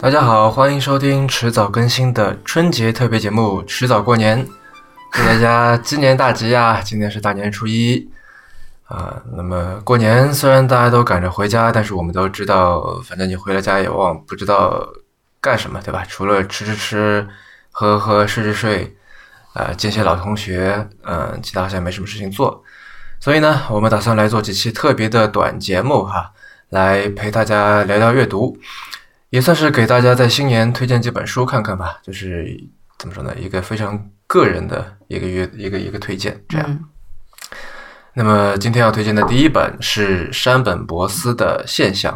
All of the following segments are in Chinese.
大家好，欢迎收听迟早更新的春节特别节目《迟早过年》，祝大家鸡年大吉呀！今天是大年初一啊。那么过年虽然大家都赶着回家，但是我们都知道，反正你回了家也忘不知道干什么，对吧？除了吃吃吃、喝喝睡睡睡，啊，见些老同学，嗯，其他好像没什么事情做。所以呢，我们打算来做几期特别的短节目哈，来陪大家聊聊阅读。也算是给大家在新年推荐几本书看看吧，就是怎么说呢，一个非常个人的一个月一个一个推荐这样。那么今天要推荐的第一本是山本博斯的《现象》。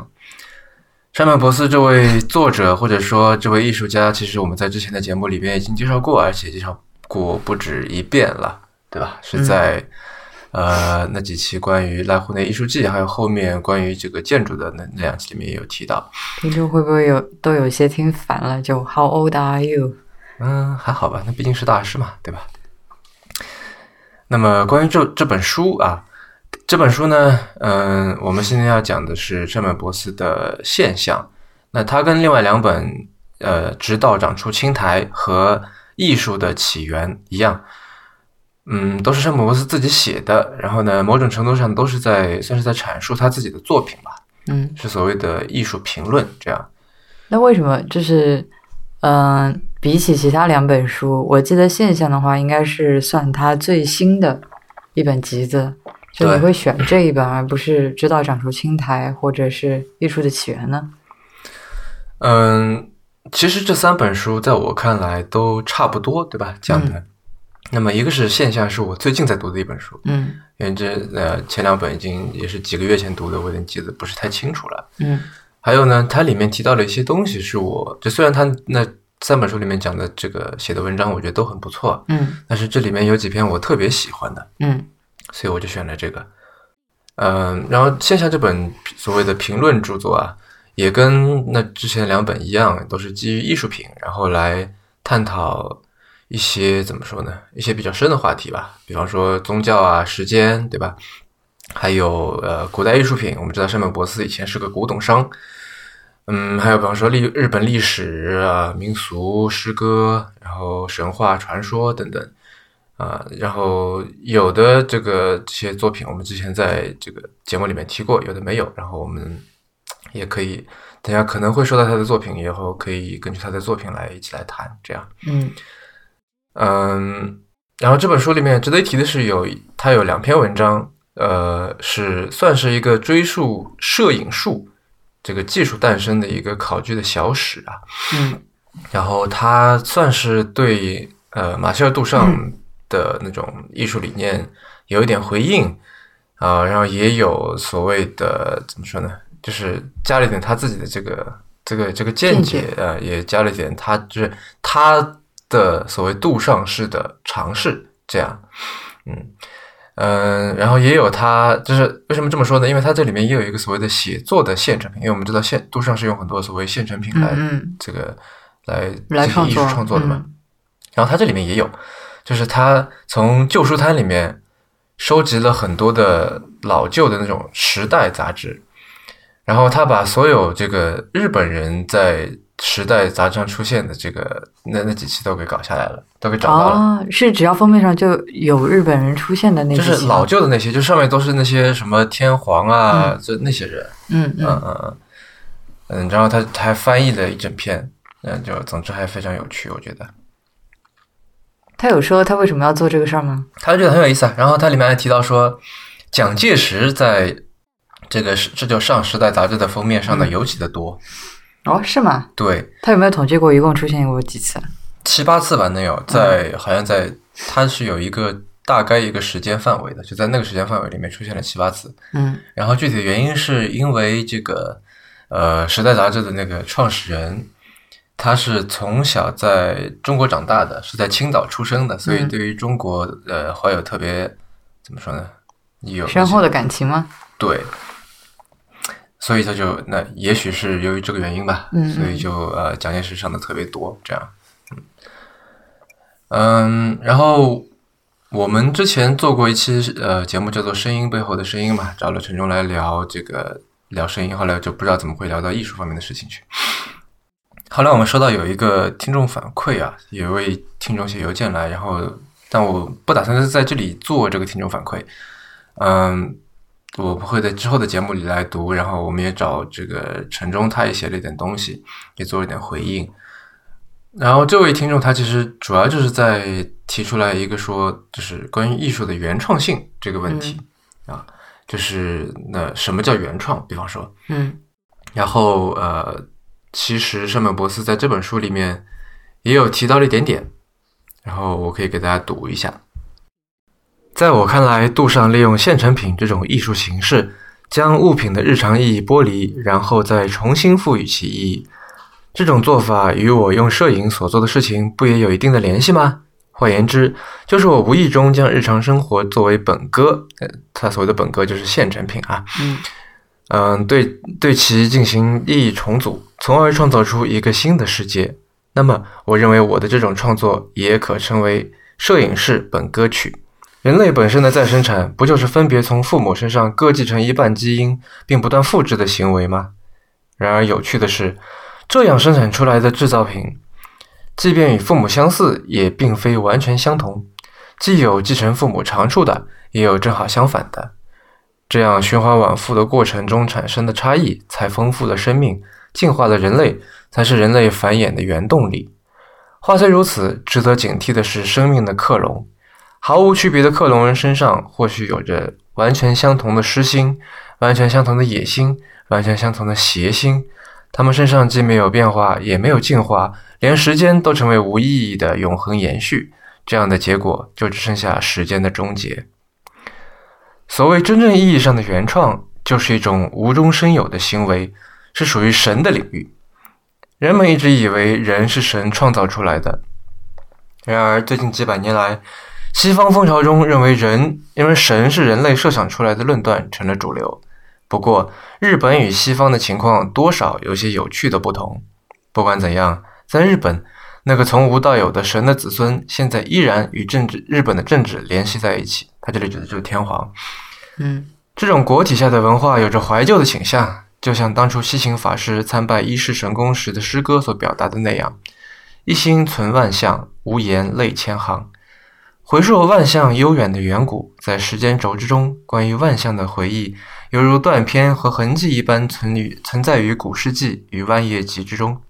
山本博斯这位作者或者说这位艺术家，其实我们在之前的节目里边已经介绍过，而且介绍过不止一遍了，对吧？是在。呃，那几期关于濑户内艺术季，还有后面关于这个建筑的那那两期里面也有提到。听众会不会有都有些听烦了？就 How old are you？嗯，还好吧，那毕竟是大师嘛，对吧？那么关于这这本书啊，这本书呢，嗯，我们现在要讲的是圣本博斯的现象。那它跟另外两本呃，直到长出青苔和艺术的起源一样。嗯，都是山本博斯自己写的，然后呢，某种程度上都是在算是在阐述他自己的作品吧。嗯，是所谓的艺术评论这样。那为什么就是，嗯，比起其他两本书，我记得《现象》的话，应该是算他最新的一本集子，就你会选这一本，而不是《知道长出青苔》或者是《艺术的起源》呢？嗯，其实这三本书在我看来都差不多，对吧？讲的。那么一个是现象，是我最近在读的一本书，嗯，因为这呃前两本已经也是几个月前读的，我有点记得不是太清楚了，嗯，还有呢，它里面提到了一些东西，是我就虽然它那三本书里面讲的这个写的文章，我觉得都很不错，嗯，但是这里面有几篇我特别喜欢的，嗯，所以我就选了这个，嗯，然后现象这本所谓的评论著作啊，也跟那之前两本一样，都是基于艺术品，然后来探讨。一些怎么说呢？一些比较深的话题吧，比方说宗教啊、时间，对吧？还有呃，古代艺术品。我们知道山本博司以前是个古董商，嗯，还有比方说历日本历史啊、民俗、诗歌，然后神话传说等等啊。然后有的这个这些作品，我们之前在这个节目里面提过，有的没有。然后我们也可以，大家可能会说到他的作品，以后可以根据他的作品来一起来谈，这样，嗯。嗯，然后这本书里面值得一提的是，有它有两篇文章，呃，是算是一个追溯摄影术这个技术诞生的一个考据的小史啊。嗯，然后它算是对呃马歇尔·杜尚的那种艺术理念有一点回应啊，然后也有所谓的怎么说呢，就是加了一点他自己的这个这个这个见解啊，也加了一点他就是他。的所谓杜尚式的尝试，这样，嗯嗯，然后也有他，就是为什么这么说呢？因为他这里面也有一个所谓的写作的现成品，因为我们知道现杜尚是用很多所谓现成品来这个来进行艺术创作的嘛。然后他这里面也有，就是他从旧书摊里面收集了很多的老旧的那种时代杂志，然后他把所有这个日本人在。时代杂志上出现的这个那那几期都给搞下来了，都给找到了。是只要封面上就有日本人出现的那些，就是老旧的那些，就上面都是那些什么天皇啊，就那些人。嗯嗯嗯嗯嗯，然后他他还翻译了一整篇，嗯，就总之还非常有趣，我觉得。他有说他为什么要做这个事儿吗？他觉得很有意思啊。然后他里面还提到说，蒋介石在这个是这就上时代杂志的封面上的尤其的多。哦，是吗？对，他有没有统计过一共出现过几次？七八次吧，能有在，好像在，他是有一个大概一个时间范围的，就在那个时间范围里面出现了七八次。嗯，然后具体的原因是因为这个，呃，《时代》杂志的那个创始人，他是从小在中国长大的，是在青岛出生的，所以对于中国呃怀有特别怎么说呢？有深厚的感情吗？对。所以他就那也许是由于这个原因吧，所以就呃蒋介石上的特别多这样，嗯，然后我们之前做过一期呃节目叫做《声音背后的声音》嘛，找了陈忠来聊这个聊声音，后来就不知道怎么会聊到艺术方面的事情去。后来我们收到有一个听众反馈啊，有一位听众写邮件来，然后但我不打算在这里做这个听众反馈，嗯，我不会在之后的节目里来读，然后我们也找这个陈忠，他也写了一点东西，也做了一点回应。然后这位听众他其实主要就是在提出来一个说，就是关于艺术的原创性这个问题啊，就是那什么叫原创？比方说，嗯，然后呃。其实，圣本博斯在这本书里面也有提到了一点点，然后我可以给大家读一下。在我看来，杜尚利用现成品这种艺术形式，将物品的日常意义剥离，然后再重新赋予其意义。这种做法与我用摄影所做的事情不也有一定的联系吗？换言之，就是我无意中将日常生活作为本歌，呃，他所谓的本歌就是现成品啊。嗯。嗯，对，对其进行意义重组，从而创造出一个新的世界。那么，我认为我的这种创作也可称为摄影式本歌曲。人类本身的再生产，不就是分别从父母身上各继承一半基因，并不断复制的行为吗？然而，有趣的是，这样生产出来的制造品，即便与父母相似，也并非完全相同。既有继承父母长处的，也有正好相反的。这样循环往复的过程中产生的差异，才丰富了生命，进化了人类，才是人类繁衍的原动力。话虽如此，值得警惕的是，生命的克隆，毫无区别的克隆人身上，或许有着完全相同的诗心，完全相同的野心，完全相同的邪心。他们身上既没有变化，也没有进化，连时间都成为无意义的永恒延续。这样的结果，就只剩下时间的终结。所谓真正意义上的原创，就是一种无中生有的行为，是属于神的领域。人们一直以为人是神创造出来的，然而最近几百年来，西方风潮中认为人因为神是人类设想出来的论断成了主流。不过，日本与西方的情况多少有些有趣的不同。不管怎样，在日本，那个从无到有的神的子孙，现在依然与政治日本的政治联系在一起。他这里指的就是天皇。嗯，这种国体下的文化有着怀旧的倾向，就像当初西行法师参拜一世神宫时的诗歌所表达的那样：“一心存万象，无言泪千行。”回溯万象悠远的远古，在时间轴之中，关于万象的回忆，犹如断片和痕迹一般存于存在于古世纪与万叶集之中。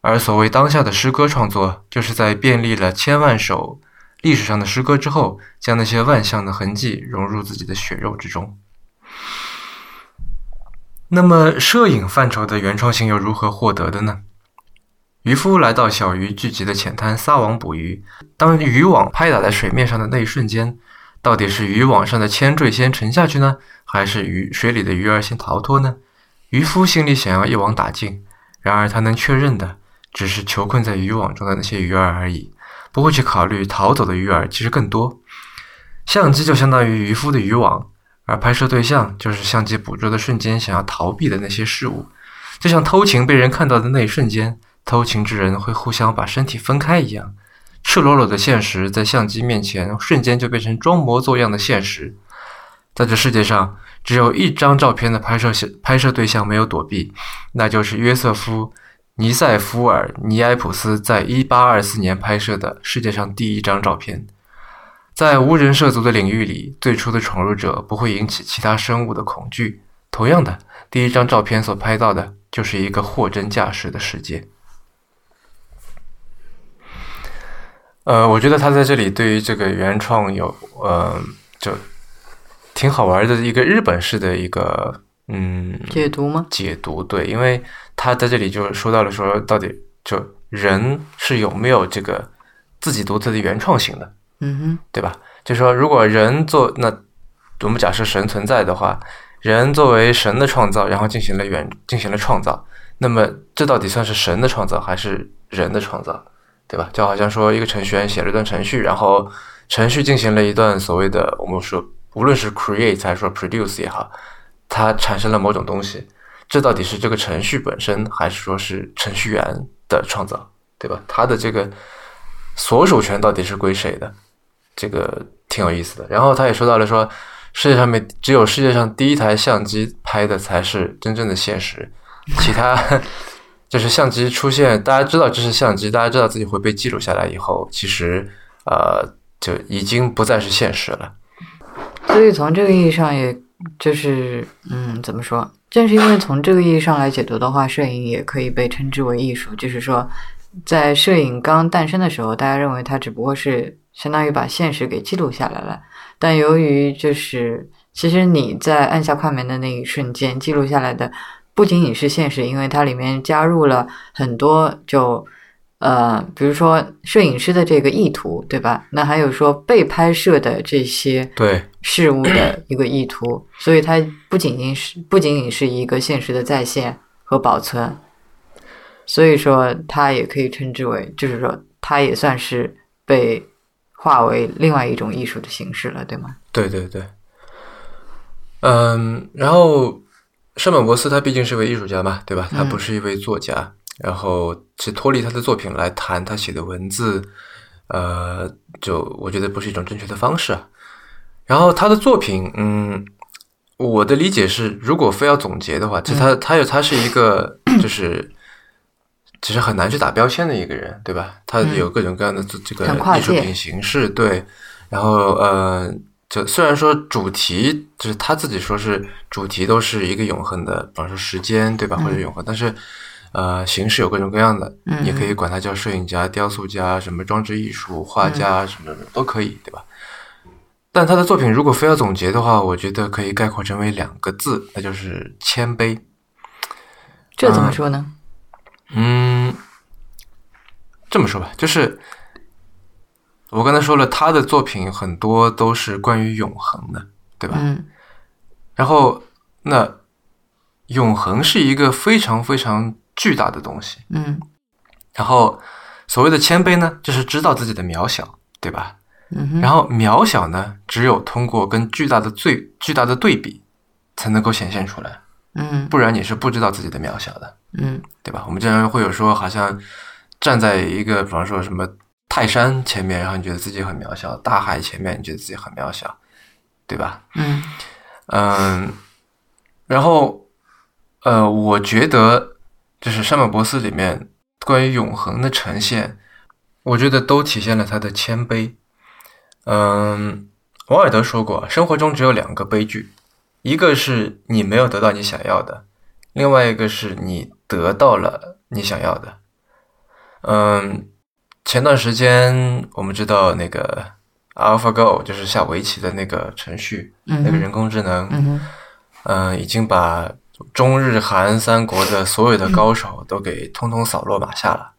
而所谓当下的诗歌创作，就是在遍历了千万首。历史上的诗歌之后，将那些万象的痕迹融入自己的血肉之中。那么，摄影范畴的原创性又如何获得的呢？渔夫来到小鱼聚集的浅滩撒网捕鱼，当渔网拍打在水面上的那一瞬间，到底是渔网上的铅坠先沉下去呢，还是鱼水里的鱼儿先逃脱呢？渔夫心里想要一网打尽，然而他能确认的只是囚困在渔网中的那些鱼儿而已。不会去考虑逃走的鱼儿其实更多。相机就相当于渔夫的渔网，而拍摄对象就是相机捕捉的瞬间想要逃避的那些事物。就像偷情被人看到的那一瞬间，偷情之人会互相把身体分开一样。赤裸裸的现实在相机面前瞬间就变成装模作样的现实。在这世界上，只有一张照片的拍摄拍摄对象没有躲避，那就是约瑟夫。尼塞夫尔尼埃普斯在1824年拍摄的世界上第一张照片，在无人涉足的领域里，最初的闯入者不会引起其他生物的恐惧。同样的，第一张照片所拍到的就是一个货真价实的世界。呃，我觉得他在这里对于这个原创有呃，就挺好玩的一个日本式的一个嗯解读吗？解读对，因为。他在这里就说到了，说到底就人是有没有这个自己独特的原创性的，嗯哼，对吧？就说如果人做那我们假设神存在的话，人作为神的创造，然后进行了原进行了创造，那么这到底算是神的创造还是人的创造，对吧？就好像说一个程序员写了一段程序，然后程序进行了一段所谓的我们说无论是 create 还是说 produce 也好，它产生了某种东西。这到底是这个程序本身，还是说是程序员的创造，对吧？它的这个所属权到底是归谁的？这个挺有意思的。然后他也说到了，说世界上面只有世界上第一台相机拍的才是真正的现实，其他就是相机出现，大家知道这是相机，大家知道自己会被记录下来以后，其实呃就已经不再是现实了。所以从这个意义上，也就是嗯，怎么说？正是因为从这个意义上来解读的话，摄影也可以被称之为艺术。就是说，在摄影刚诞生的时候，大家认为它只不过是相当于把现实给记录下来了。但由于就是，其实你在按下快门的那一瞬间记录下来的。不仅仅是现实，因为它里面加入了很多，就呃，比如说摄影师的这个意图，对吧？那还有说被拍摄的这些对事物的一个意图，所以它不仅仅是不仅仅是一个现实的再现和保存，所以说它也可以称之为，就是说它也算是被化为另外一种艺术的形式了，对吗？对对对，嗯，然后。山本博斯他毕竟是位艺术家嘛，对吧？他不是一位作家，然后去脱离他的作品来谈他写的文字，呃，就我觉得不是一种正确的方式啊。然后他的作品，嗯，我的理解是，如果非要总结的话，其实他他有他是一个，就是其实很难去打标签的一个人，对吧？他有各种各样的这个艺术品形式，对，然后呃。就虽然说主题就是他自己说是主题都是一个永恒的，比方说时间对吧，或者永恒，但是呃形式有各种各样的，你可以管它叫摄影家、雕塑家、什么装置艺术、画家什么的都可以，对吧？但他的作品如果非要总结的话，我觉得可以概括成为两个字，那就是谦卑。这怎么说呢？嗯，这么说吧，就是。我刚才说了，他的作品很多都是关于永恒的，对吧？嗯。然后，那永恒是一个非常非常巨大的东西，嗯。然后，所谓的谦卑呢，就是知道自己的渺小，对吧？嗯。然后，渺小呢，只有通过跟巨大的最巨大的对比，才能够显现出来，嗯。不然你是不知道自己的渺小的，嗯，对吧？我们经常会有说，好像站在一个，比方说什么。泰山前面，然后你觉得自己很渺小；大海前面，你觉得自己很渺小，对吧？嗯嗯，然后呃，我觉得就是山本博斯里面关于永恒的呈现，我觉得都体现了他的谦卑。嗯，王尔德说过，生活中只有两个悲剧，一个是你没有得到你想要的，另外一个是你得到了你想要的。嗯。前段时间，我们知道那个 AlphaGo 就是下围棋的那个程序，那个人工智能，嗯，已经把中日韩三国的所有的高手 都给通通扫落马下了。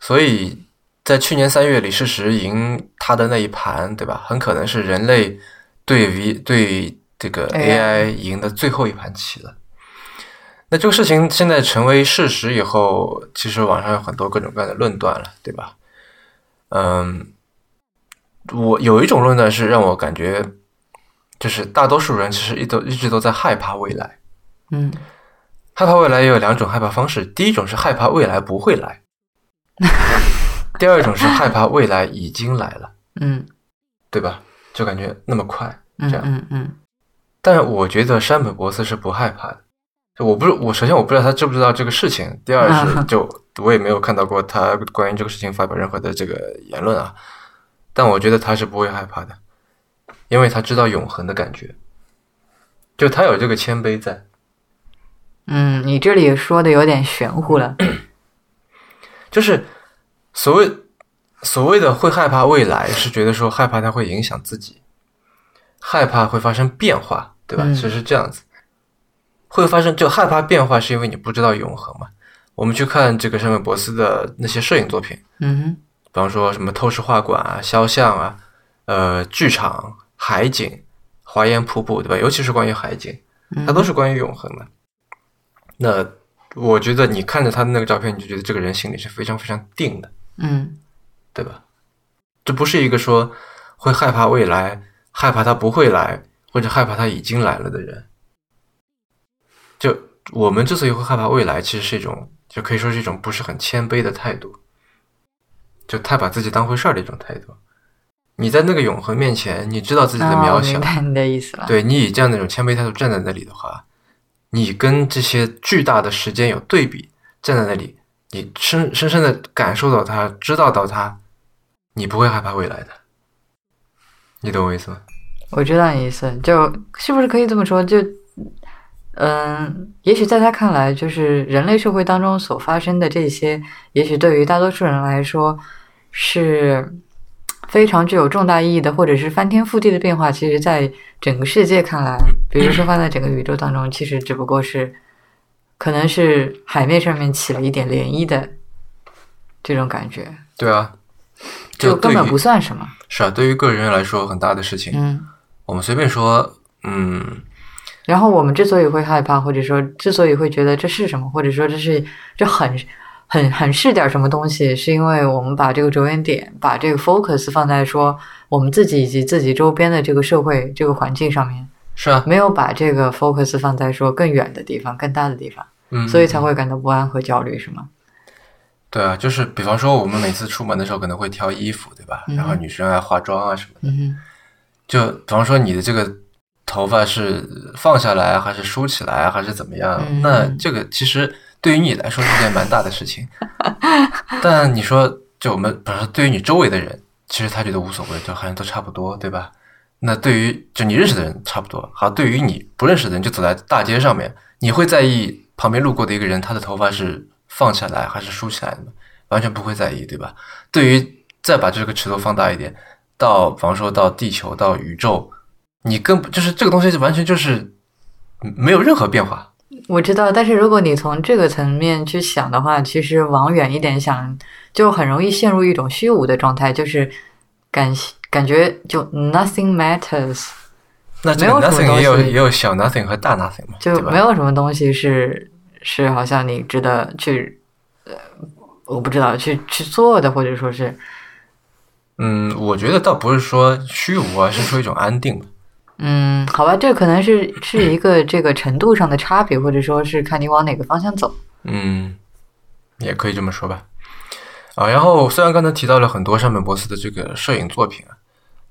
所以在去年三月，李世石赢他的那一盘，对吧？很可能是人类对 V 对这个 AI 赢的最后一盘棋了。那这个事情现在成为事实以后，其实网上有很多各种各样的论断了，对吧？嗯，我有一种论断是让我感觉，就是大多数人其实一都一直都在害怕未来。嗯，害怕未来也有两种害怕方式，第一种是害怕未来不会来，第二种是害怕未来已经来了。嗯，对吧？就感觉那么快，这样。嗯嗯。但我觉得山本博斯是不害怕的。就我不是我，首先我不知道他知不知道这个事情。第二是，就我也没有看到过他关于这个事情发表任何的这个言论啊。但我觉得他是不会害怕的，因为他知道永恒的感觉，就他有这个谦卑在。嗯，你这里说的有点玄乎了。就是所谓所谓的会害怕未来，是觉得说害怕它会影响自己，害怕会发生变化，对吧？其实是这样子。会发生就害怕变化，是因为你不知道永恒嘛？我们去看这个山本博斯的那些摄影作品，嗯，比方说什么透视画馆啊、肖像啊、呃剧场、海景、华岩瀑布，对吧？尤其是关于海景，它都是关于永恒的。那我觉得你看着他的那个照片，你就觉得这个人心里是非常非常定的，嗯，对吧？这不是一个说会害怕未来、害怕他不会来，或者害怕他已经来了的人。就我们之所以会害怕未来，其实是一种，就可以说是一种不是很谦卑的态度，就太把自己当回事儿的一种态度。你在那个永恒面前，你知道自己的渺小，明白你的意思了。对你以这样的一种谦卑态度站在那里的话，你跟这些巨大的时间有对比，站在那里，你深深深的感受到它，知道到它，你不会害怕未来的。你懂我意思吗？我知道你意思，就是不是可以这么说？就，嗯，也许在他看来，就是人类社会当中所发生的这些，也许对于大多数人来说是非常具有重大意义的，或者是翻天覆地的变化。其实，在整个世界看来，比如说放在整个宇宙当中，其实只不过是可能是海面上面起了一点涟漪的这种感觉。对啊。就根本不算什么，是啊，对于个人来说很大的事情。嗯，我们随便说，嗯。然后我们之所以会害怕，或者说之所以会觉得这是什么，或者说这是这很很很是点什么东西，是因为我们把这个着眼点，把这个 focus 放在说我们自己以及自己周边的这个社会这个环境上面。是啊，没有把这个 focus 放在说更远的地方、更大的地方，嗯，所以才会感到不安和焦虑，是吗？对啊，就是比方说，我们每次出门的时候可能会挑衣服，对吧？然后女生爱化妆啊什么的。就比方说，你的这个头发是放下来还是梳起来还是怎么样？那这个其实对于你来说是件蛮大的事情。但你说，就我们，比如说，对于你周围的人，其实他觉得无所谓，就好像都差不多，对吧？那对于就你认识的人差不多。好，对于你不认识的人，就走在大街上面，你会在意旁边路过的一个人，他的头发是？放下来还是梳起来的吗，完全不会在意，对吧？对于再把这个尺度放大一点，到比方说到地球到宇宙，你更就是这个东西完全就是没有任何变化。我知道，但是如果你从这个层面去想的话，其实往远一点想，就很容易陷入一种虚无的状态，就是感感觉就 nothing matters。那这个 nothing 也有也有小 nothing 和大 nothing 嘛？就没有什么东西是。是，好像你值得去，呃，我不知道去去做的，或者说是，嗯，我觉得倒不是说虚无啊，是说一种安定。嗯，好吧，这可能是是一个这个程度上的差别，或者说是看你往哪个方向走。嗯，也可以这么说吧。啊，然后虽然刚才提到了很多山本博司的这个摄影作品啊，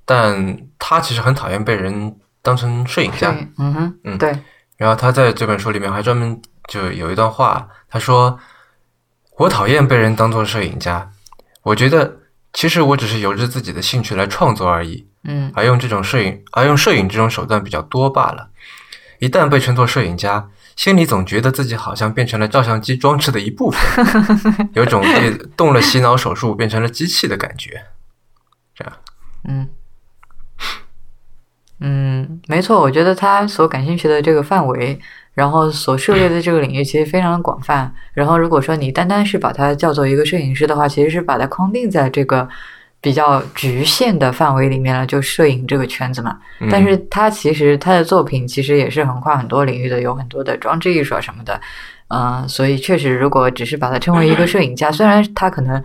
但他其实很讨厌被人当成摄影家。嗯哼，嗯，对。然后他在这本书里面还专门。就有一段话，他说：“我讨厌被人当做摄影家，我觉得其实我只是由着自己的兴趣来创作而已，嗯，而用这种摄影，而用摄影这种手段比较多罢了。一旦被称作摄影家，心里总觉得自己好像变成了照相机装置的一部分，有种被动了洗脑手术变成了机器的感觉。这样，嗯，嗯，没错，我觉得他所感兴趣的这个范围。”然后所涉猎的这个领域其实非常的广泛。然后如果说你单单是把它叫做一个摄影师的话，其实是把它框定在这个比较局限的范围里面了，就摄影这个圈子嘛。但是他其实他的作品其实也是横跨很多领域的，有很多的装置艺术啊什么的。嗯，所以确实，如果只是把它称为一个摄影家，虽然他可能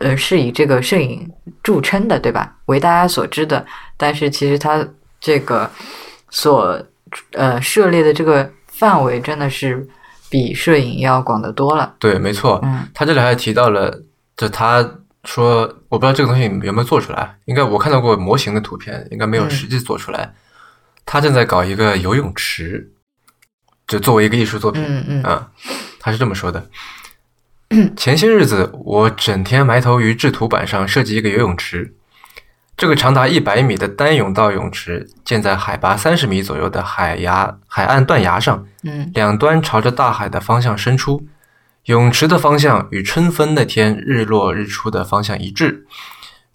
呃是以这个摄影著称的，对吧？为大家所知的，但是其实他这个所呃涉猎的这个。范围真的是比摄影要广得多了。对，没错。嗯，他这里还提到了，就他说，我不知道这个东西有没有做出来，应该我看到过模型的图片，应该没有实际做出来。他正在搞一个游泳池，就作为一个艺术作品。嗯嗯啊，他是这么说的：前些日子，我整天埋头于制图板上设计一个游泳池。这个长达一百米的单泳道泳池建在海拔三十米左右的海崖海岸断崖上，嗯，两端朝着大海的方向伸出。泳池的方向与春分那天日落日出的方向一致。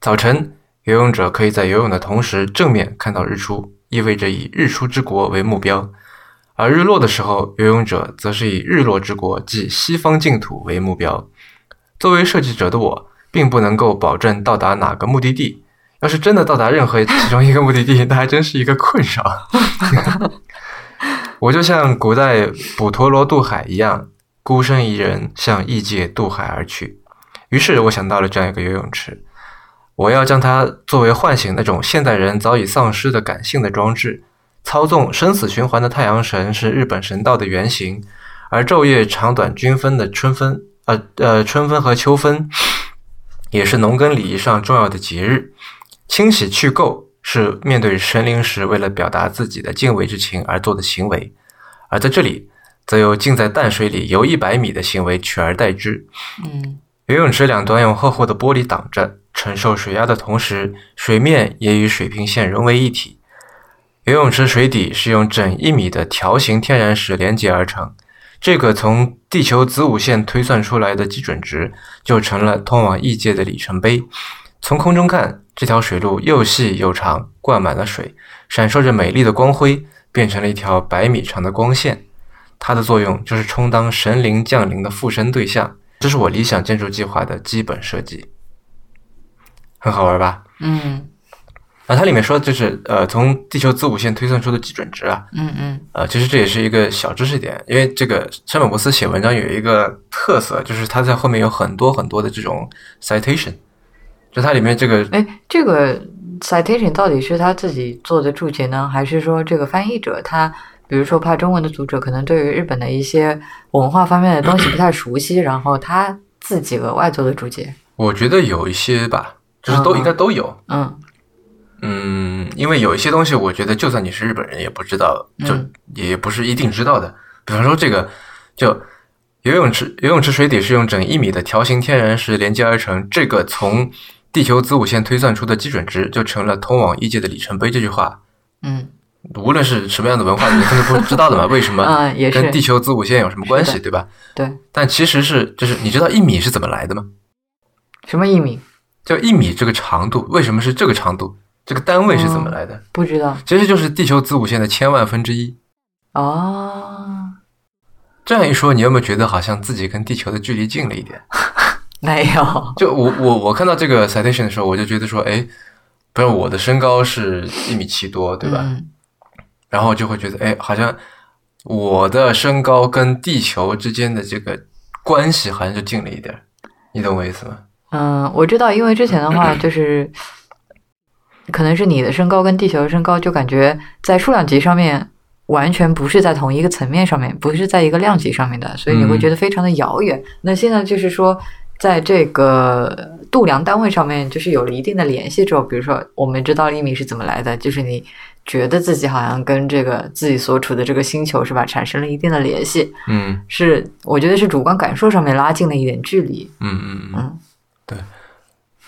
早晨，游泳者可以在游泳的同时正面看到日出，意味着以日出之国为目标；而日落的时候，游泳者则是以日落之国，即西方净土为目标。作为设计者的我，并不能够保证到达哪个目的地。要是真的到达任何其中一个目的地，那还真是一个困扰。我就像古代普陀罗渡海一样，孤身一人向异界渡海而去。于是我想到了这样一个游泳池，我要将它作为唤醒那种现代人早已丧失的感性的装置。操纵生死循环的太阳神是日本神道的原型，而昼夜长短均分的春分，呃呃，春分和秋分，也是农耕礼仪上重要的节日。清洗去垢是面对神灵时为了表达自己的敬畏之情而做的行为，而在这里，则由浸在淡水里游一百米的行为取而代之。嗯游泳池两端用厚厚的玻璃挡着，承受水压的同时，水面也与水平线融为一体。游泳池水底是用整一米的条形天然石连接而成，这个从地球子午线推算出来的基准值，就成了通往异界的里程碑。从空中看，这条水路又细又长，灌满了水，闪烁着美丽的光辉，变成了一条百米长的光线。它的作用就是充当神灵降临的附身对象。这是我理想建筑计划的基本设计，很好玩吧？嗯啊，它里面说的就是呃，从地球子午线推算出的基准值啊，嗯嗯呃，其实这也是一个小知识点，因为这个山本博斯写文章有一个特色，就是他在后面有很多很多的这种 citation，就它里面这个哎，这个 citation 到底是他自己做的注解呢，还是说这个翻译者他，比如说怕中文的读者可能对于日本的一些文化方面的东西不太熟悉，然后他自己额外做的注解？我觉得有一些吧，就是都嗯应该都有。嗯嗯，因为有一些东西，我觉得就算你是日本人也不知道，就嗯也不是一定知道的。比方说这个，就游泳池，游泳池水底是用整一米的条形天然石连接而成，这个从地球子午线推算出的基准值，就成了通往异界的里程碑。这句话，嗯无论是什么样的文化，你肯定不知道的嘛？为什么跟地球子午线有什么关系，对吧？对，但其实是，就是你知道一米是怎么来的吗？什么一米就一米这个长度，为什么是这个长度？这个单位是怎么来的？不知道其实就是地球子午线的千万分之一。哦，这样一说，你有没有觉得好像自己跟地球的距离近了一点？没有，就我我我看到这个 citation 的时候，我就觉得说，哎，不是我的身高是一米七多，对吧？嗯然后就会觉得，哎，好像我的身高跟地球之间的这个关系好像就近了一点儿，你懂我意思吗？嗯，我知道，因为之前的话 就是，可能是你的身高跟地球的身高，就感觉在数量级上面完全不是在同一个层面上面，不是在一个量级上面的，所以你会觉得非常的遥远。那现在就是说，在这个度量单位上面，就是有了一定的联系之后，比如说我们知道一米是怎么来的，就是你觉得自己好像跟这个自己所处的这个星球是吧，产生了一定的联系，嗯是我觉得是主观感受上面拉近了一点距离。嗯嗯嗯，对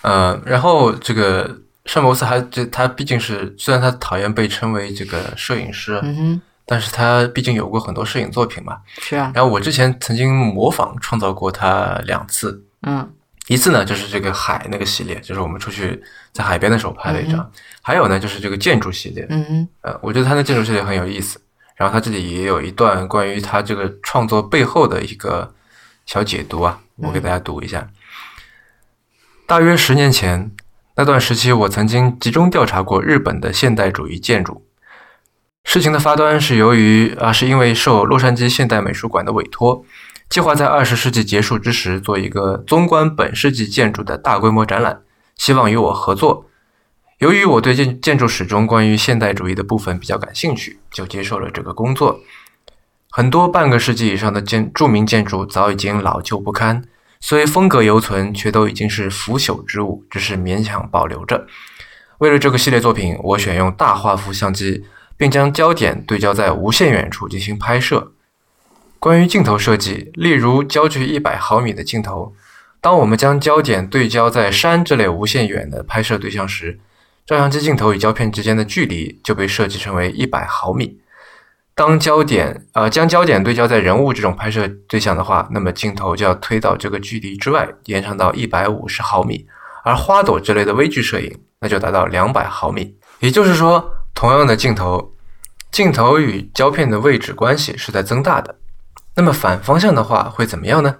呃，然后这个圣博斯还这他毕竟是虽然他讨厌被称为这个摄影师，嗯哼，但是他毕竟有过很多摄影作品嘛。是啊，然后我之前曾经模仿创造过他两次，嗯一次呢就是这个海那个系列，就是我们出去在海边的时候拍了一张；还有呢就是这个建筑系列，嗯哼。呃，我觉得他的建筑系列很有意思。然后他这里也有一段关于他这个创作背后的一个小解读啊，我给大家读一下。大约十年前，那段时期，我曾经集中调查过日本的现代主义建筑。事情的发端是由于啊，是因为受洛杉矶现代美术馆的委托，计划在二十世纪结束之时做一个纵观本世纪建筑的大规模展览，希望与我合作。由于我对建建筑史中关于现代主义的部分比较感兴趣，就接受了这个工作。很多半个世纪以上的建著名建筑早已经老旧不堪，虽风格犹存，却都已经是腐朽之物，只是勉强保留着。为了这个系列作品，我选用大画幅相机，并将焦点对焦在无限远处进行拍摄。关于镜头设计，例如焦距一百毫米的镜头，当我们将焦点对焦在山这类无限远的拍摄对象时，照相机镜头与胶片之间的距离就被设计成为一百毫米。当焦点呃将焦点对焦在人物这种拍摄对象的话，那么镜头就要推到这个距离之外，延长到一百五十毫米。而花朵之类的微距摄影，那就达到两百毫米。也就是说，同样的镜头，镜头与胶片的位置关系是在增大的。那么反方向的话会怎么样呢？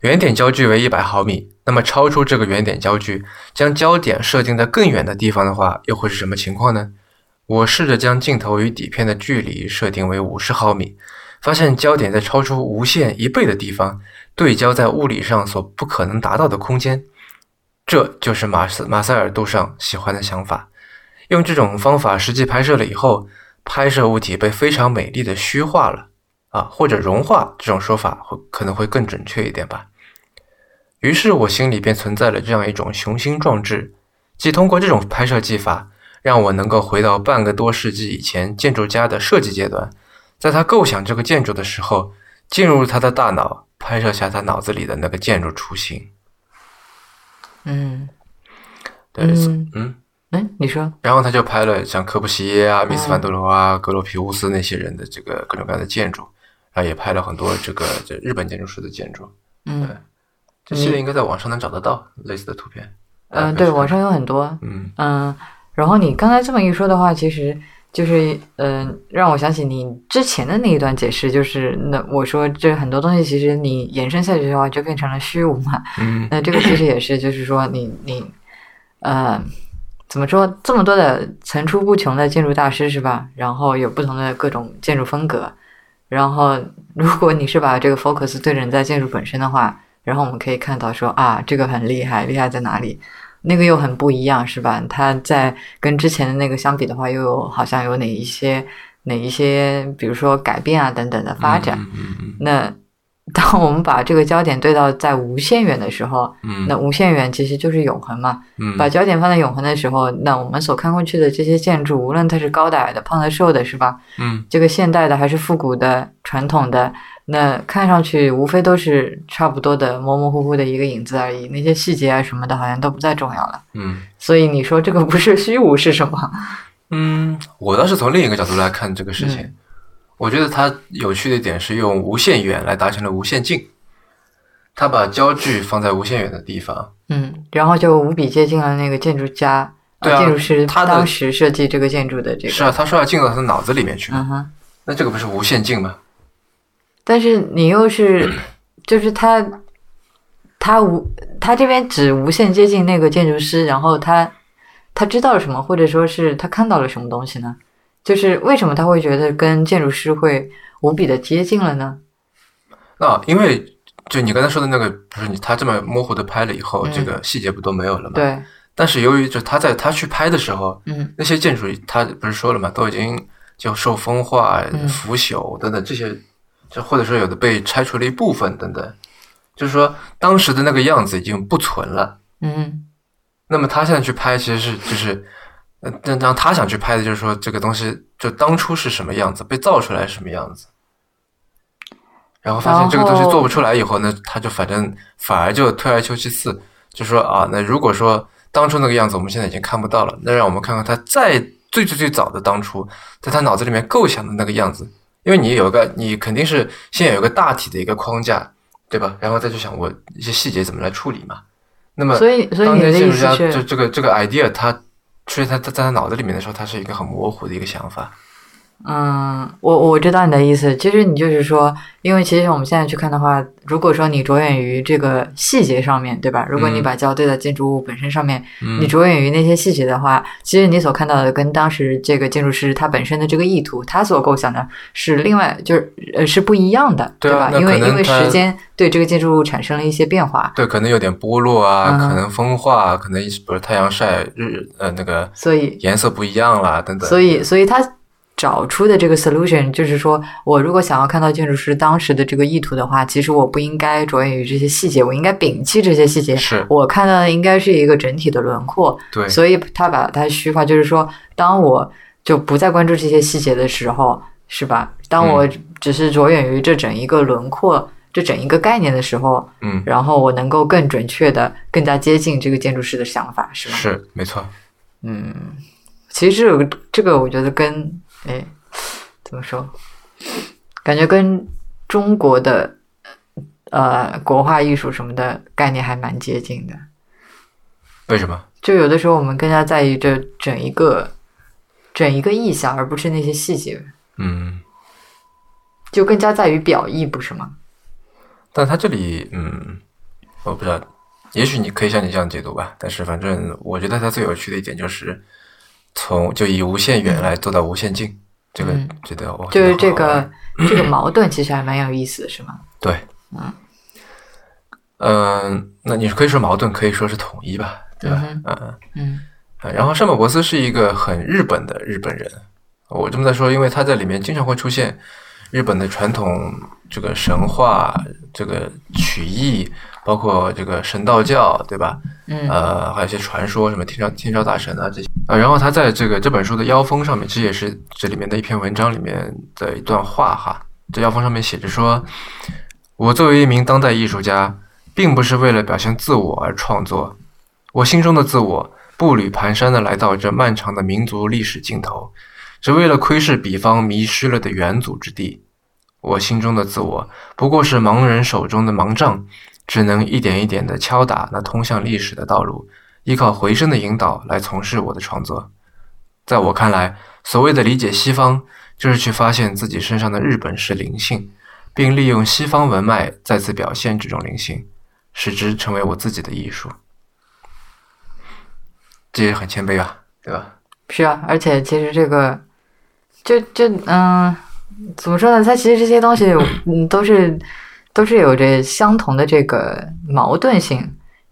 原点焦距为一百毫米，那么超出这个原点焦距，将焦点设定在更远的地方的话，又会是什么情况呢？我试着将镜头与底片的距离设定为五十毫米，发现焦点在超出无限一倍的地方，对焦在物理上所不可能达到的空间。这就是马斯马塞尔杜尚喜欢的想法。用这种方法实际拍摄了以后，拍摄物体被非常美丽的虚化了啊，或者融化，这种说法会可能会更准确一点吧。于是我心里便存在了这样一种雄心壮志，即通过这种拍摄技法，让我能够回到半个多世纪以前建筑家的设计阶段，在他构想这个建筑的时候，进入他的大脑，拍摄下他脑子里的那个建筑雏形。嗯对，嗯嗯，嗯，你说，然后他就拍了像科布西耶啊、米斯凡德罗啊、格罗皮乌斯那些人的这个各种各样的建筑，然后也拍了很多这个这日本建筑师的建筑。嗯这系列应该在网上能找得到类似的图片。嗯、对，网上有很多，嗯嗯，然后你刚才这么一说的话，其实就是嗯、呃让我想起你之前的那一段解释，就是那我说这很多东西其实你延伸下去的话，就变成了虚无嘛。嗯那这个其实也是，就是说你你呃怎么说，这么多的层出不穷的建筑大师是吧？然后有不同的各种建筑风格，然后如果你是把这个 focus 对准在建筑本身的话，然后我们可以看到说啊，这个很厉害，厉害在哪里？那个又很不一样，是吧？它在跟之前的那个相比的话，又有好像有哪一些哪一些，比如说改变啊等等的发展。嗯嗯嗯那当我们把这个焦点对到在无限远的时候，嗯那无限远其实就是永恒嘛。嗯把焦点放在永恒的时候，那我们所看过去的这些建筑，无论它是高的、矮的、胖的、瘦的，是吧？嗯这个现代的还是复古的、传统的，那看上去无非都是差不多的模模糊糊的一个影子而已。那些细节啊什么的，好像都不再重要了。嗯所以你说这个不是虚无是什么？嗯，我倒是从另一个角度来看这个事情。我觉得它有趣的一点是用无限远来达成了无限近，他把焦距放在无限远的地方。嗯，然后就无比接近了那个建筑家，对啊建筑师他的当时设计这个建筑的这个。是啊，他说要进到他的脑子里面去，嗯哼。那这个不是无限近吗？但是你又是，就是他，他无他这边只无限接近那个建筑师，然后他他知道了什么，或者说是他看到了什么东西呢？就是为什么他会觉得跟建筑师会无比的接近了呢？那因为就你刚才说的那个，不是你他这么模糊的拍了以后，嗯这个细节不都没有了吗？。对，但是由于就他在他去拍的时候，嗯那些建筑他不是说了嘛，都已经就受风化、嗯腐朽等等这些，就或者说有的被拆除了一部分等等，就是说当时的那个样子已经不存了。嗯那么他现在去拍，其实是就是，呃，但让他想去拍的就是说这个东西就当初是什么样子，被造出来什么样子。然后发现这个东西做不出来以后呢，他就反正反而就退而求其次，就说啊，那如果说当初那个样子我们现在已经看不到了，那让我们看看他在最最最早的当初，在他脑子里面构想的那个样子，因为你有个，你肯定是先有一个大体的一个框架，对吧？然后再去想我一些细节怎么来处理嘛。那么所以所以当你的意思年建筑家就，这个这个 idea，它出现他在他脑子里面的时候，他是一个很模糊的一个想法。嗯，我我知道你的意思。其实你就是说，因为其实我们现在去看的话，如果说你着眼于这个细节上面，对吧？如果你嗯把焦对在建筑物本身上面，嗯你着眼于那些细节的话，其实你所看到的跟当时这个建筑师他本身的这个意图，他所构想的是另外就是呃是不一样的，吧？对啊那因为因为时间对这个建筑物产生了一些变化，对，可能有点剥落啊，嗯可能风化，可能比如太阳晒日呃那个所以颜色不一样啦，等等。所以所以他。找出的这个 solution 就是说，我如果想要看到建筑师当时的这个意图的话，其实我不应该着眼于这些细节，我应该摒弃这些细节。是我看到的应该是一个整体的轮廓。对，所以他把它虚化，就是说，当我就不再关注这些细节的时候，是吧？当我只是着眼于这整一个轮廓、这整一个概念的时候，嗯，然后我能够更准确的、更加接近这个建筑师的想法，是吗？是没错。嗯，其实这个这个，我觉得跟哎怎么说，感觉跟中国的呃国画艺术什么的概念还蛮接近的。为什么？就有的时候我们更加在意这整一个整一个意象，而不是那些细节，嗯，就更加在于表意，不是吗？但他这里，嗯，我不知道，也许你可以像你这样解读吧。但是反正我觉得他最有趣的一点就是，从就以无限远来做到无限近，这个嗯。觉得我就是这个这个矛盾其实还蛮有意思的，是吗？对，嗯。嗯、那你可以说矛盾，可以说是统一吧，对吧？嗯嗯。然后山本博斯是一个很日本的日本人，我这么在说，因为他在里面经常会出现日本的传统这个神话、这个曲艺，包括这个神道教，对吧？嗯呃，还有一些传说，什么天照天照大神啊这些。啊，然后他在这个这本书的腰封上面，其实也是这里面的一篇文章里面的一段话哈。这腰封上面写着说：“我作为一名当代艺术家，并不是为了表现自我而创作，我心中的自我步履蹒跚地来到这漫长的民族历史尽头，只为了窥视彼方迷失了的远祖之地。我心中的自我不过是盲人手中的盲杖，只能一点一点地敲打那通向历史的道路，依靠回声的引导来从事我的创作。在我看来，所谓的理解西方，就是去发现自己身上的日本式灵性，并利用西方文脉再次表现这种灵性，使之成为我自己的艺术。这也很谦卑啊，对吧？是啊，而且其实这个，就就嗯，怎么说呢？它其实这些东西，嗯，都是都是有着相同的这个矛盾性，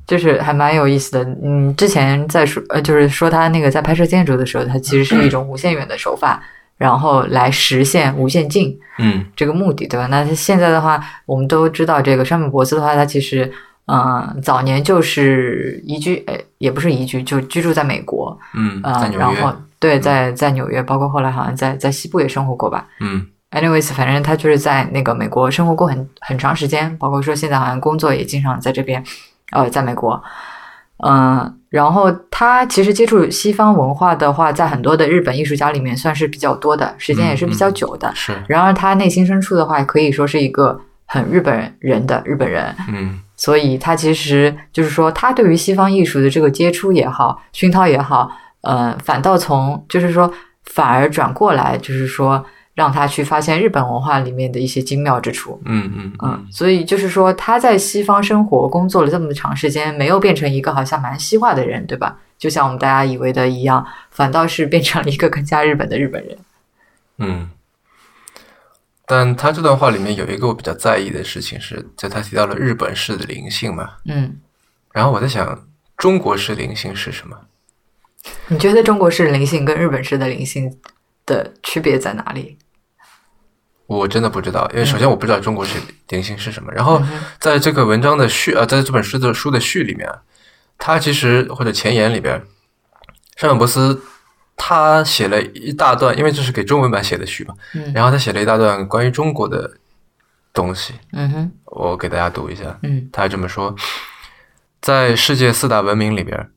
就是还蛮有意思的。嗯，之前在说呃，就是说他那个在拍摄建筑的时候，它其实是一种无限远的手法，然后来实现无限近嗯这个目的，对吧？那现在的话，我们都知道这个山本博司的话，他其实。嗯，早年就是移居，哎，也不是移居，就居住在美国。嗯，在呃，然后对，在在纽约，包括后来好像在在西部也生活过吧。嗯 Anyways，反正他就是在那个美国生活过很很长时间，包括说现在好像工作也经常在这边，呃，在美国。嗯，然后他其实接触西方文化的话，在很多的日本艺术家里面算是比较多的，时间也是比较久的。是，然而他内心深处的话，可以说是一个很日本人的日本人。嗯所以他其实就是说，他对于西方艺术的这个接触也好，熏陶也好，呃，反倒从就是说，反而转过来，就是说，让他去发现日本文化里面的一些精妙之处。嗯嗯嗯，所以就是说，他在西方生活工作了这么长时间，没有变成一个好像蛮西化的人，对吧？就像我们大家以为的一样，反倒是变成了一个更加日本的日本人。嗯。但他这段话里面有一个我比较在意的事情是，就他提到了日本式的灵性嘛，嗯，然后我在想，中国式灵性是什么？你觉得中国式灵性跟日本式的灵性的区别在哪里？我真的不知道，因为首先我不知道中国式灵性是什么。然后在这个文章的序呃，在这本书的书的序里面啊，他其实或者前言里边，山本博斯他写了一大段，因为这是给中文版写的序嘛，嗯然后他写了一大段关于中国的东西，嗯哼，我给大家读一下。嗯他这么说：在世界四大文明里边，嗯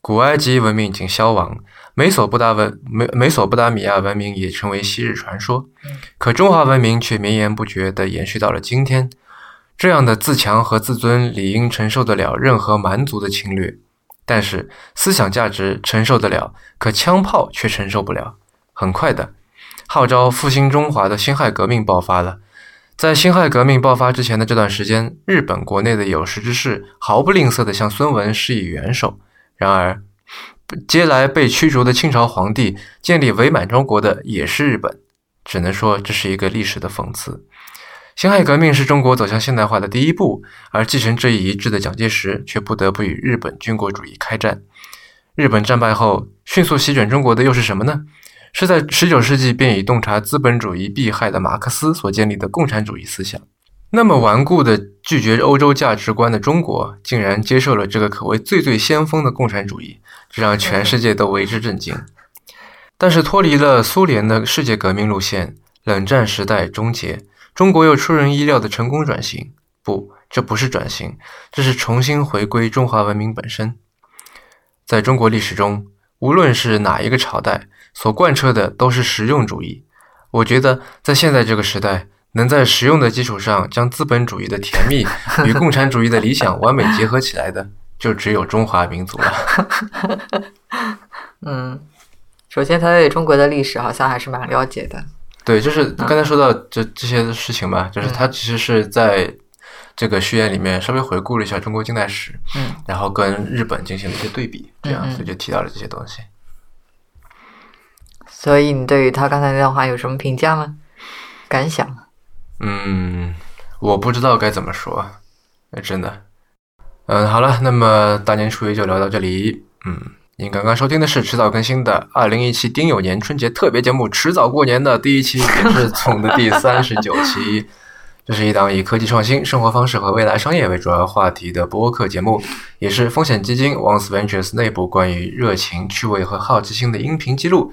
古埃及文明已经消亡，美索不达文美美索不达米亚文明也成为昔日传说，可中华文明却绵延不绝地延续到了今天。这样的自强和自尊理应承受得了任何蛮族的侵略，但是思想价值承受得了，可枪炮却承受不了。很快的，号召复兴中华的辛亥革命爆发了。在辛亥革命爆发之前的这段时间，日本国内的有识之士毫不吝啬地向孙文施以援手。然而，接来被驱逐的清朝皇帝建立伪满洲国的也是日本，只能说这是一个历史的讽刺。辛亥革命是中国走向现代化的第一步，而继承这一遗志的蒋介石却不得不与日本军国主义开战。日本战败后，迅速席卷中国的又是什么呢？是在19世纪便以洞察资本主义弊害的马克思所建立的共产主义思想。那么顽固的拒绝欧洲价值观的中国，竟然接受了这个可谓最最先锋的共产主义，这让全世界都为之震惊。但是脱离了苏联的世界革命路线，冷战时代终结，中国又出人意料的成功转型。不，这不是转型，这是重新回归中华文明本身。在中国历史中，无论是哪一个朝代，所贯彻的都是实用主义。我觉得，在现在这个时代，能在实用的基础上将资本主义的甜蜜 与共产主义的理想完美结合起来的，就只有中华民族了。嗯，首先他对中国的历史好像还是蛮了解的。对，就是刚才说到这这些事情嘛，就是他其实是在这个序言里面稍微回顾了一下中国近代史，嗯，然后跟日本进行了一些对比，这样所以就提到了这些东西。所以你对于他刚才那段话有什么评价吗？感想？嗯，我不知道该怎么说，呃真的。嗯，好了，那么大年初一就聊到这里。嗯，您刚刚收听的是迟早更新的二零一七丁酉年春节特别节目《迟早过年》的第一期，也是总的第三十九期。这是一档以科技创新、生活方式和未来商业为主要话题的播客节目，也是风险基金 Once Ventures 内部关于热情、趣味和好奇心的音频记录。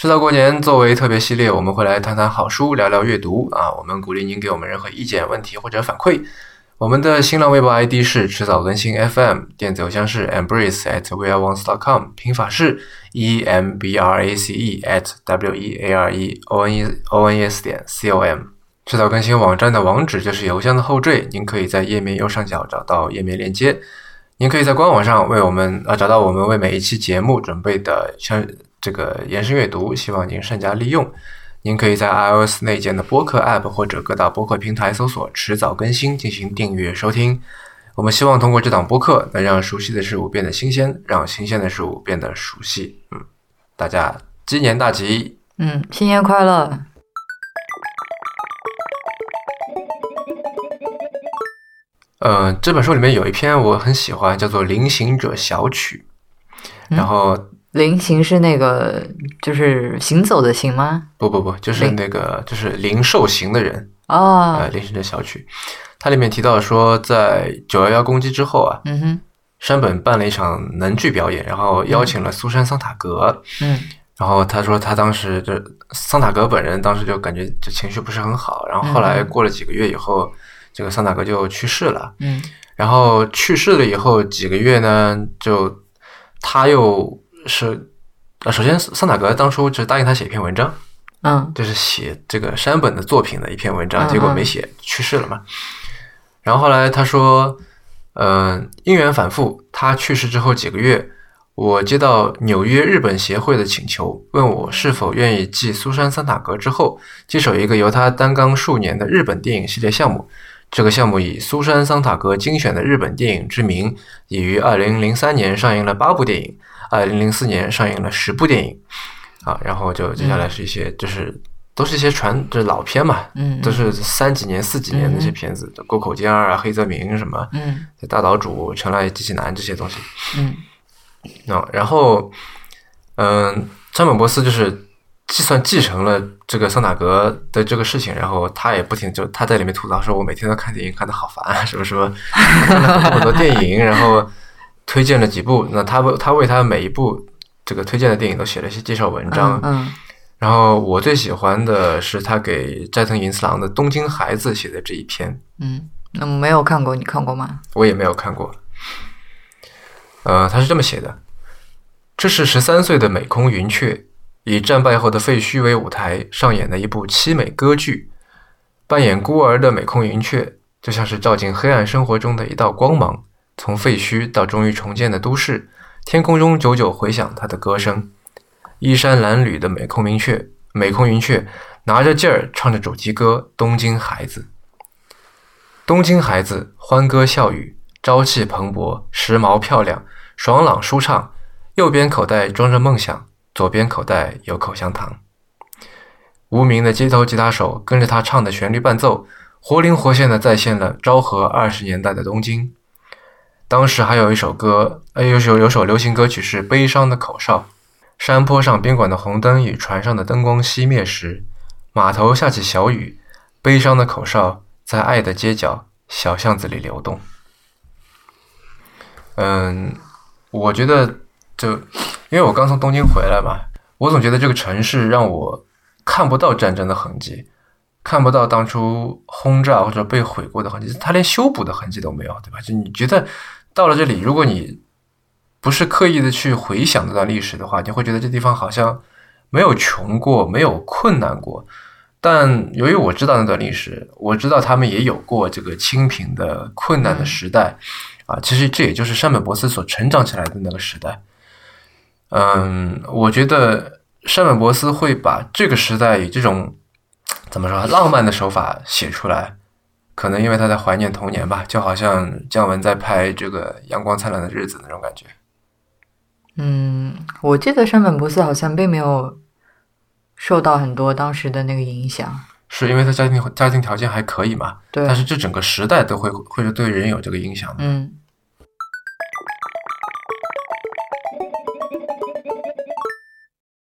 迟早过年作为特别系列，我们会来谈谈好书，聊聊阅读啊。我们鼓励您给我们任何意见、问题或者反馈。我们的新浪微博 ID 是迟早更新 FM，电子邮箱是 embrace at weareones.com，拼法是 e m b r a c e at w e a r e o n e o n e s 点 c o m。迟早更新网站的网址就是邮箱的后缀，您可以在页面右上角找到页面链接。您可以在官网上为我们呃找到我们为每一期节目准备的相这个延伸阅读，希望您善加利用。您可以在 iOS 内建的播客 App 或者各大播客平台搜索“迟早更新”进行订阅收听。我们希望通过这档播客，能让熟悉的事物变得新鲜，让新鲜的事物变得熟悉。嗯，大家鸡年大吉！嗯，新年快乐！呃，这本书里面有一篇我很喜欢，叫做《临行者小曲》，然后。灵行是那个，就是行走的行吗？不不不，就是那个，就是灵受刑的人啊。呃，灵行的小曲，它里面提到说，在九幺幺攻击之后啊，嗯哼，山本办了一场能剧表演，然后邀请了苏珊桑塔格，嗯，然后他说他当时就桑塔格本人当时就感觉就情绪不是很好，然后后来过了几个月以后，这个桑塔格就去世了，嗯，然后去世了以后几个月呢，就他又。是，呃，首先桑塔格当初就答应他写一篇文章，嗯，就是写这个山本的作品的一篇文章，结果没写，去世了嘛。然后后来他说，嗯，因缘反复，他去世之后几个月，我接到纽约日本协会的请求，问我是否愿意继苏珊桑塔格之后，接手一个由他担纲数年的日本电影系列项目。这个项目以苏珊桑塔格精选的日本电影之名，已于二零零三年上映了八部电影。二零零四年上映了十部电影，啊，然后就接下来是一些，就是都是一些传，就是老片嘛，嗯，都是三几年、四几年那些片子，沟口健二啊、黑泽明什么，嗯，大岛主、成濑机器男这些东西，嗯，啊，然后，嗯，山本博斯就是计算继承了这个桑塔格的这个事情，然后他也不停就他在里面吐槽说，我每天都看电影，看的好烦啊，什么什么，看了这么多电影，然后。推荐了几部，那他为他为他每一部这个推荐的电影都写了一些介绍文章。嗯，然后我最喜欢的是他给斋藤银次郎的《东京孩子》写的这一篇。嗯，那没有看过，你看过吗？我也没有看过。呃，他是这么写的：这是十三岁的美空云雀以战败后的废墟为舞台上演的一部凄美歌剧。扮演孤儿的美空云雀，就像是照进黑暗生活中的一道光芒。从废墟到终于重建的都市，天空中久久回响他的歌声。衣衫褴褛的美空云雀，美空云雀拿着劲儿唱着主题歌《东京孩子》。东京孩子欢歌笑语，朝气蓬勃，时髦漂亮，爽朗舒畅。右边口袋装着梦想，左边口袋有口香糖。无名的街头吉他手跟着他唱的旋律伴奏，活灵活现地再现了昭和二十年代的东京。当时还有一首歌，呃，有首有首流行歌曲是《悲伤的口哨》。山坡上宾馆的红灯与船上的灯光熄灭时，码头下起小雨，悲伤的口哨在爱的街角小巷子里流动。嗯，我觉得就因为我刚从东京回来嘛，我总觉得这个城市让我看不到战争的痕迹，看不到当初轰炸或者被毁过的痕迹，它连修补的痕迹都没有，对吧？就你觉得。到了这里，如果你不是刻意的去回想这段历史的话，你会觉得这地方好像没有穷过，没有困难过。但由于我知道那段历史，我知道他们也有过这个清贫的困难的时代啊。其实这也就是山本博司所成长起来的那个时代。嗯，我觉得山本博斯会把这个时代以这种怎么说浪漫的手法写出来。可能因为他在怀念童年吧，就好像姜文在拍这个《阳光灿烂的日子》那种感觉。嗯，我记得山本博斯好像并没有受到很多当时的那个影响，是因为他家庭家庭条件还可以嘛？对。但是这整个时代都会会是对人有这个影响的。嗯，